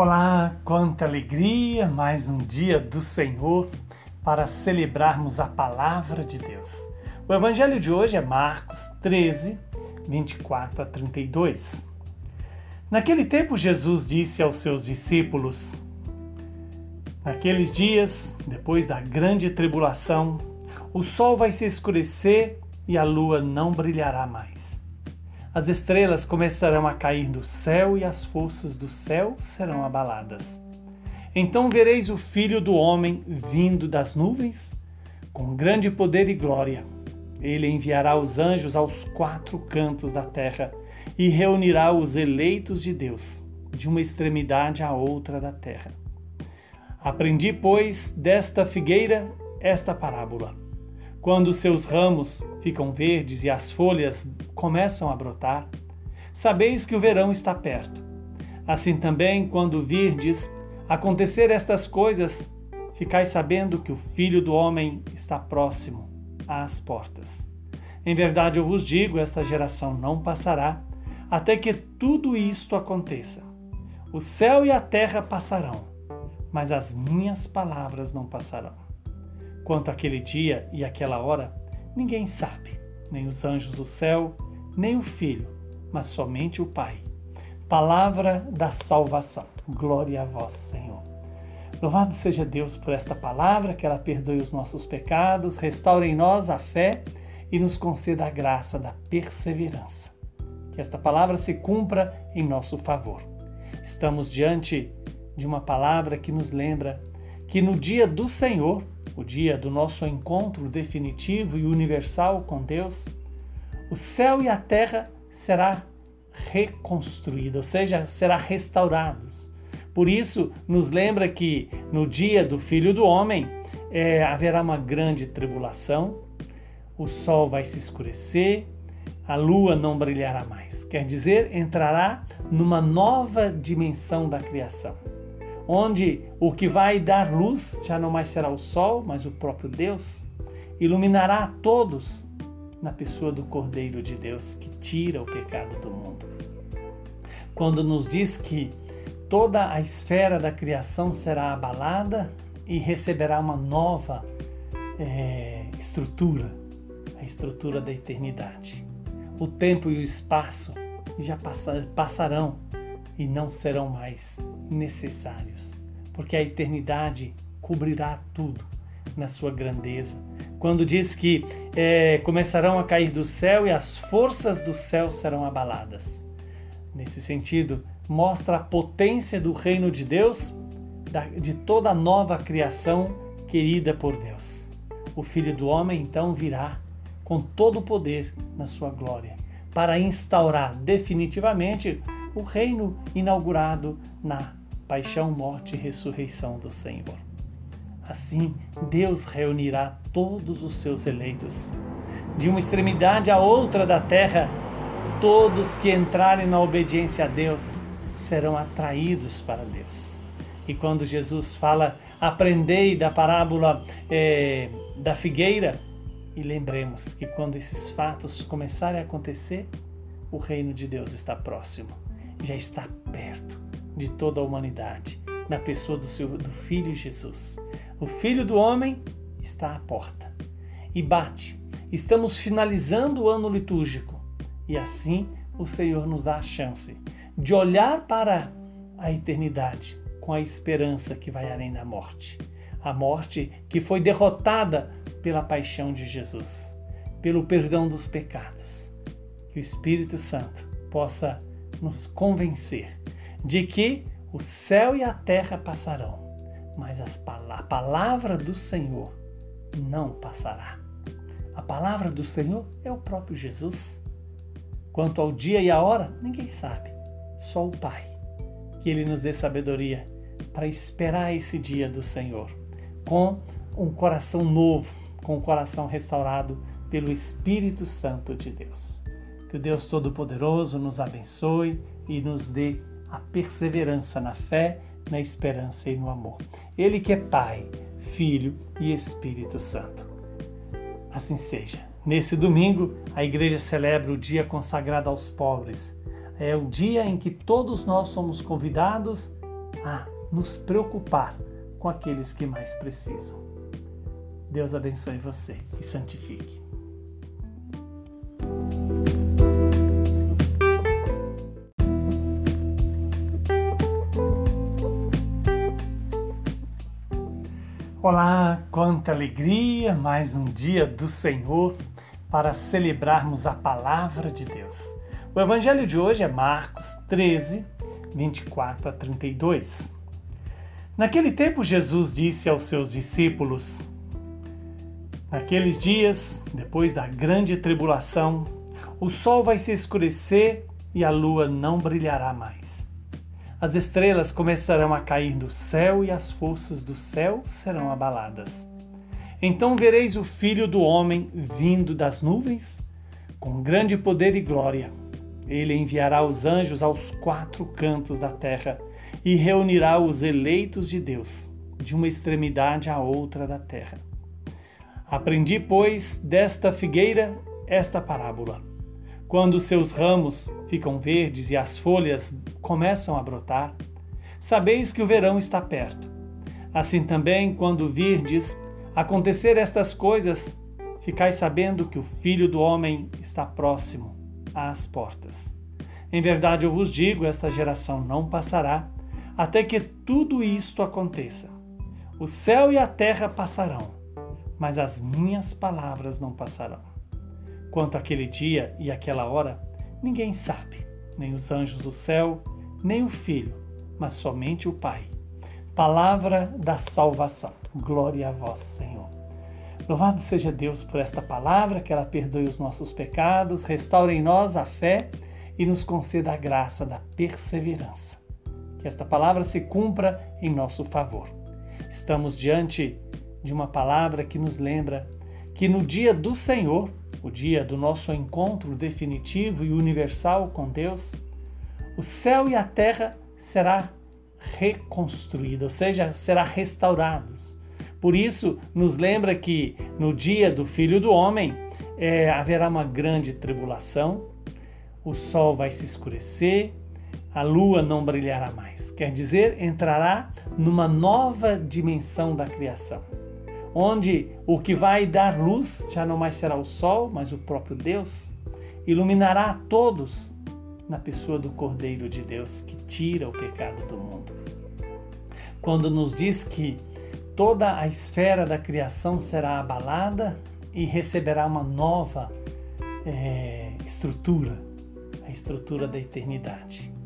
Olá, quanta alegria! Mais um dia do Senhor para celebrarmos a palavra de Deus. O evangelho de hoje é Marcos 13, 24 a 32. Naquele tempo, Jesus disse aos seus discípulos: Naqueles dias, depois da grande tribulação, o sol vai se escurecer e a lua não brilhará mais as estrelas começarão a cair do céu e as forças do céu serão abaladas. Então vereis o Filho do Homem vindo das nuvens com grande poder e glória. Ele enviará os anjos aos quatro cantos da terra e reunirá os eleitos de Deus, de uma extremidade à outra da terra. Aprendi, pois, desta figueira esta parábola. Quando seus ramos ficam verdes e as folhas começam a brotar, sabeis que o verão está perto. Assim também, quando virdes acontecer estas coisas, ficais sabendo que o Filho do Homem está próximo às portas. Em verdade eu vos digo: esta geração não passará até que tudo isto aconteça. O céu e a terra passarão, mas as minhas palavras não passarão. Quanto àquele dia e aquela hora, ninguém sabe, nem os anjos do céu, nem o Filho, mas somente o Pai. Palavra da salvação. Glória a vós, Senhor. Louvado seja Deus por esta palavra, que ela perdoe os nossos pecados, restaure em nós a fé e nos conceda a graça da perseverança. Que esta palavra se cumpra em nosso favor. Estamos diante de uma palavra que nos lembra que no dia do Senhor o dia do nosso encontro definitivo e universal com Deus, o céu e a terra será reconstruído, ou seja, será restaurados. Por isso, nos lembra que no dia do Filho do Homem é, haverá uma grande tribulação, o sol vai se escurecer, a lua não brilhará mais. Quer dizer, entrará numa nova dimensão da criação onde o que vai dar luz já não mais será o sol, mas o próprio Deus, iluminará a todos na pessoa do Cordeiro de Deus que tira o pecado do mundo. Quando nos diz que toda a esfera da criação será abalada e receberá uma nova é, estrutura, a estrutura da eternidade. O tempo e o espaço já passarão e não serão mais necessários, porque a eternidade cobrirá tudo na sua grandeza. Quando diz que é, começarão a cair do céu e as forças do céu serão abaladas. Nesse sentido, mostra a potência do reino de Deus, de toda a nova criação querida por Deus. O Filho do Homem então virá com todo o poder na sua glória para instaurar definitivamente o reino inaugurado na paixão, morte e ressurreição do Senhor. Assim, Deus reunirá todos os seus eleitos. De uma extremidade à outra da terra, todos que entrarem na obediência a Deus serão atraídos para Deus. E quando Jesus fala, aprendei da parábola é, da figueira, e lembremos que quando esses fatos começarem a acontecer, o reino de Deus está próximo já está perto de toda a humanidade, na pessoa do, seu, do Filho Jesus. O Filho do Homem está à porta e bate. Estamos finalizando o ano litúrgico e assim o Senhor nos dá a chance de olhar para a eternidade com a esperança que vai além da morte. A morte que foi derrotada pela paixão de Jesus, pelo perdão dos pecados. Que o Espírito Santo possa nos convencer de que o céu e a terra passarão, mas a palavra do Senhor não passará. A palavra do Senhor é o próprio Jesus. Quanto ao dia e a hora, ninguém sabe, só o Pai. Que Ele nos dê sabedoria para esperar esse dia do Senhor, com um coração novo, com um coração restaurado pelo Espírito Santo de Deus. Que o Deus Todo-Poderoso nos abençoe e nos dê a perseverança na fé, na esperança e no amor. Ele que é Pai, Filho e Espírito Santo. Assim seja. Nesse domingo, a igreja celebra o dia consagrado aos pobres. É o dia em que todos nós somos convidados a nos preocupar com aqueles que mais precisam. Deus abençoe você e santifique. Olá, quanta alegria! Mais um dia do Senhor para celebrarmos a palavra de Deus. O evangelho de hoje é Marcos 13, 24 a 32. Naquele tempo, Jesus disse aos seus discípulos: Naqueles dias, depois da grande tribulação, o sol vai se escurecer e a lua não brilhará mais. As estrelas começarão a cair do céu e as forças do céu serão abaladas. Então vereis o Filho do Homem vindo das nuvens com grande poder e glória. Ele enviará os anjos aos quatro cantos da terra e reunirá os eleitos de Deus, de uma extremidade à outra da terra. Aprendi, pois, desta figueira esta parábola. Quando seus ramos ficam verdes e as folhas começam a brotar, sabeis que o verão está perto. Assim também, quando virdes acontecer estas coisas, ficai sabendo que o Filho do Homem está próximo às portas. Em verdade eu vos digo: esta geração não passará até que tudo isto aconteça. O céu e a terra passarão, mas as minhas palavras não passarão. Quanto àquele dia e àquela hora, ninguém sabe, nem os anjos do céu, nem o Filho, mas somente o Pai. Palavra da salvação. Glória a vós, Senhor. Louvado seja Deus por esta palavra, que ela perdoe os nossos pecados, restaure em nós a fé e nos conceda a graça da perseverança que esta palavra se cumpra em nosso favor. Estamos diante de uma palavra que nos lembra que no dia do Senhor, o dia do nosso encontro definitivo e universal com Deus, o céu e a terra será reconstruído, ou seja, será restaurados. Por isso, nos lembra que no dia do Filho do Homem é, haverá uma grande tribulação, o sol vai se escurecer, a lua não brilhará mais. Quer dizer, entrará numa nova dimensão da criação, onde o que vai dar luz já não mais será o sol, mas o próprio Deus. Iluminará a todos na pessoa do Cordeiro de Deus que tira o pecado do mundo. Quando nos diz que toda a esfera da criação será abalada e receberá uma nova é, estrutura, a estrutura da eternidade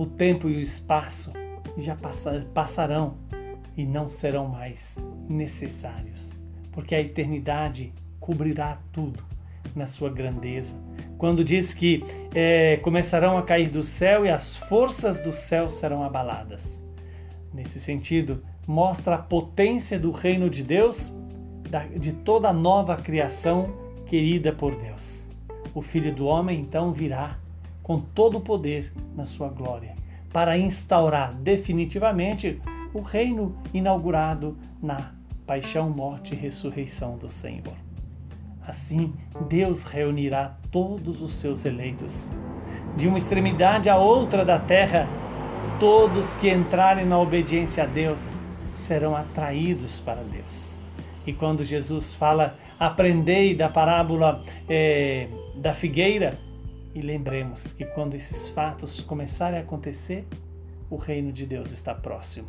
o tempo e o espaço já passarão e não serão mais necessários, porque a eternidade cobrirá tudo na sua grandeza. Quando diz que é, começarão a cair do céu e as forças do céu serão abaladas. Nesse sentido, mostra a potência do reino de Deus, de toda a nova criação querida por Deus. O Filho do Homem então virá com todo o poder na sua glória, para instaurar definitivamente o reino inaugurado na paixão, morte e ressurreição do Senhor. Assim, Deus reunirá todos os seus eleitos. De uma extremidade à outra da terra, todos que entrarem na obediência a Deus serão atraídos para Deus. E quando Jesus fala, aprendei da parábola é, da figueira, e lembremos que quando esses fatos começarem a acontecer, o reino de Deus está próximo,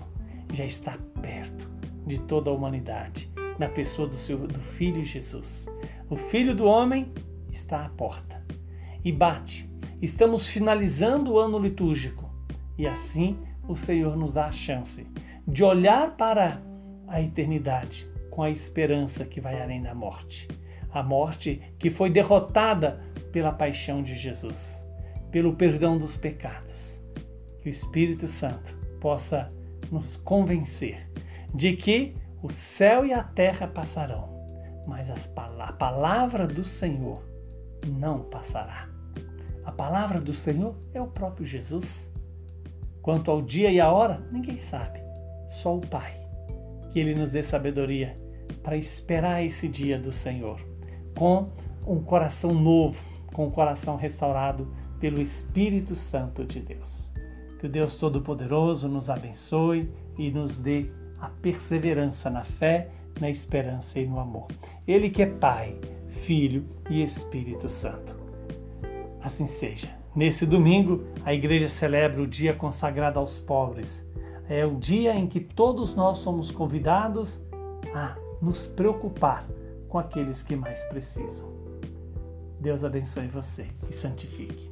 já está perto de toda a humanidade, na pessoa do, seu, do Filho Jesus. O Filho do Homem está à porta e bate. Estamos finalizando o ano litúrgico e assim o Senhor nos dá a chance de olhar para a eternidade com a esperança que vai além da morte. A morte que foi derrotada pela paixão de Jesus, pelo perdão dos pecados. Que o Espírito Santo possa nos convencer de que o céu e a terra passarão, mas a palavra do Senhor não passará. A palavra do Senhor é o próprio Jesus. Quanto ao dia e a hora, ninguém sabe, só o Pai. Que Ele nos dê sabedoria para esperar esse dia do Senhor, com um coração novo, com o coração restaurado pelo Espírito Santo de Deus. Que o Deus Todo-Poderoso nos abençoe e nos dê a perseverança na fé, na esperança e no amor. Ele que é Pai, Filho e Espírito Santo. Assim seja. Nesse domingo, a igreja celebra o dia consagrado aos pobres. É o dia em que todos nós somos convidados a nos preocupar com aqueles que mais precisam. Deus abençoe você e santifique.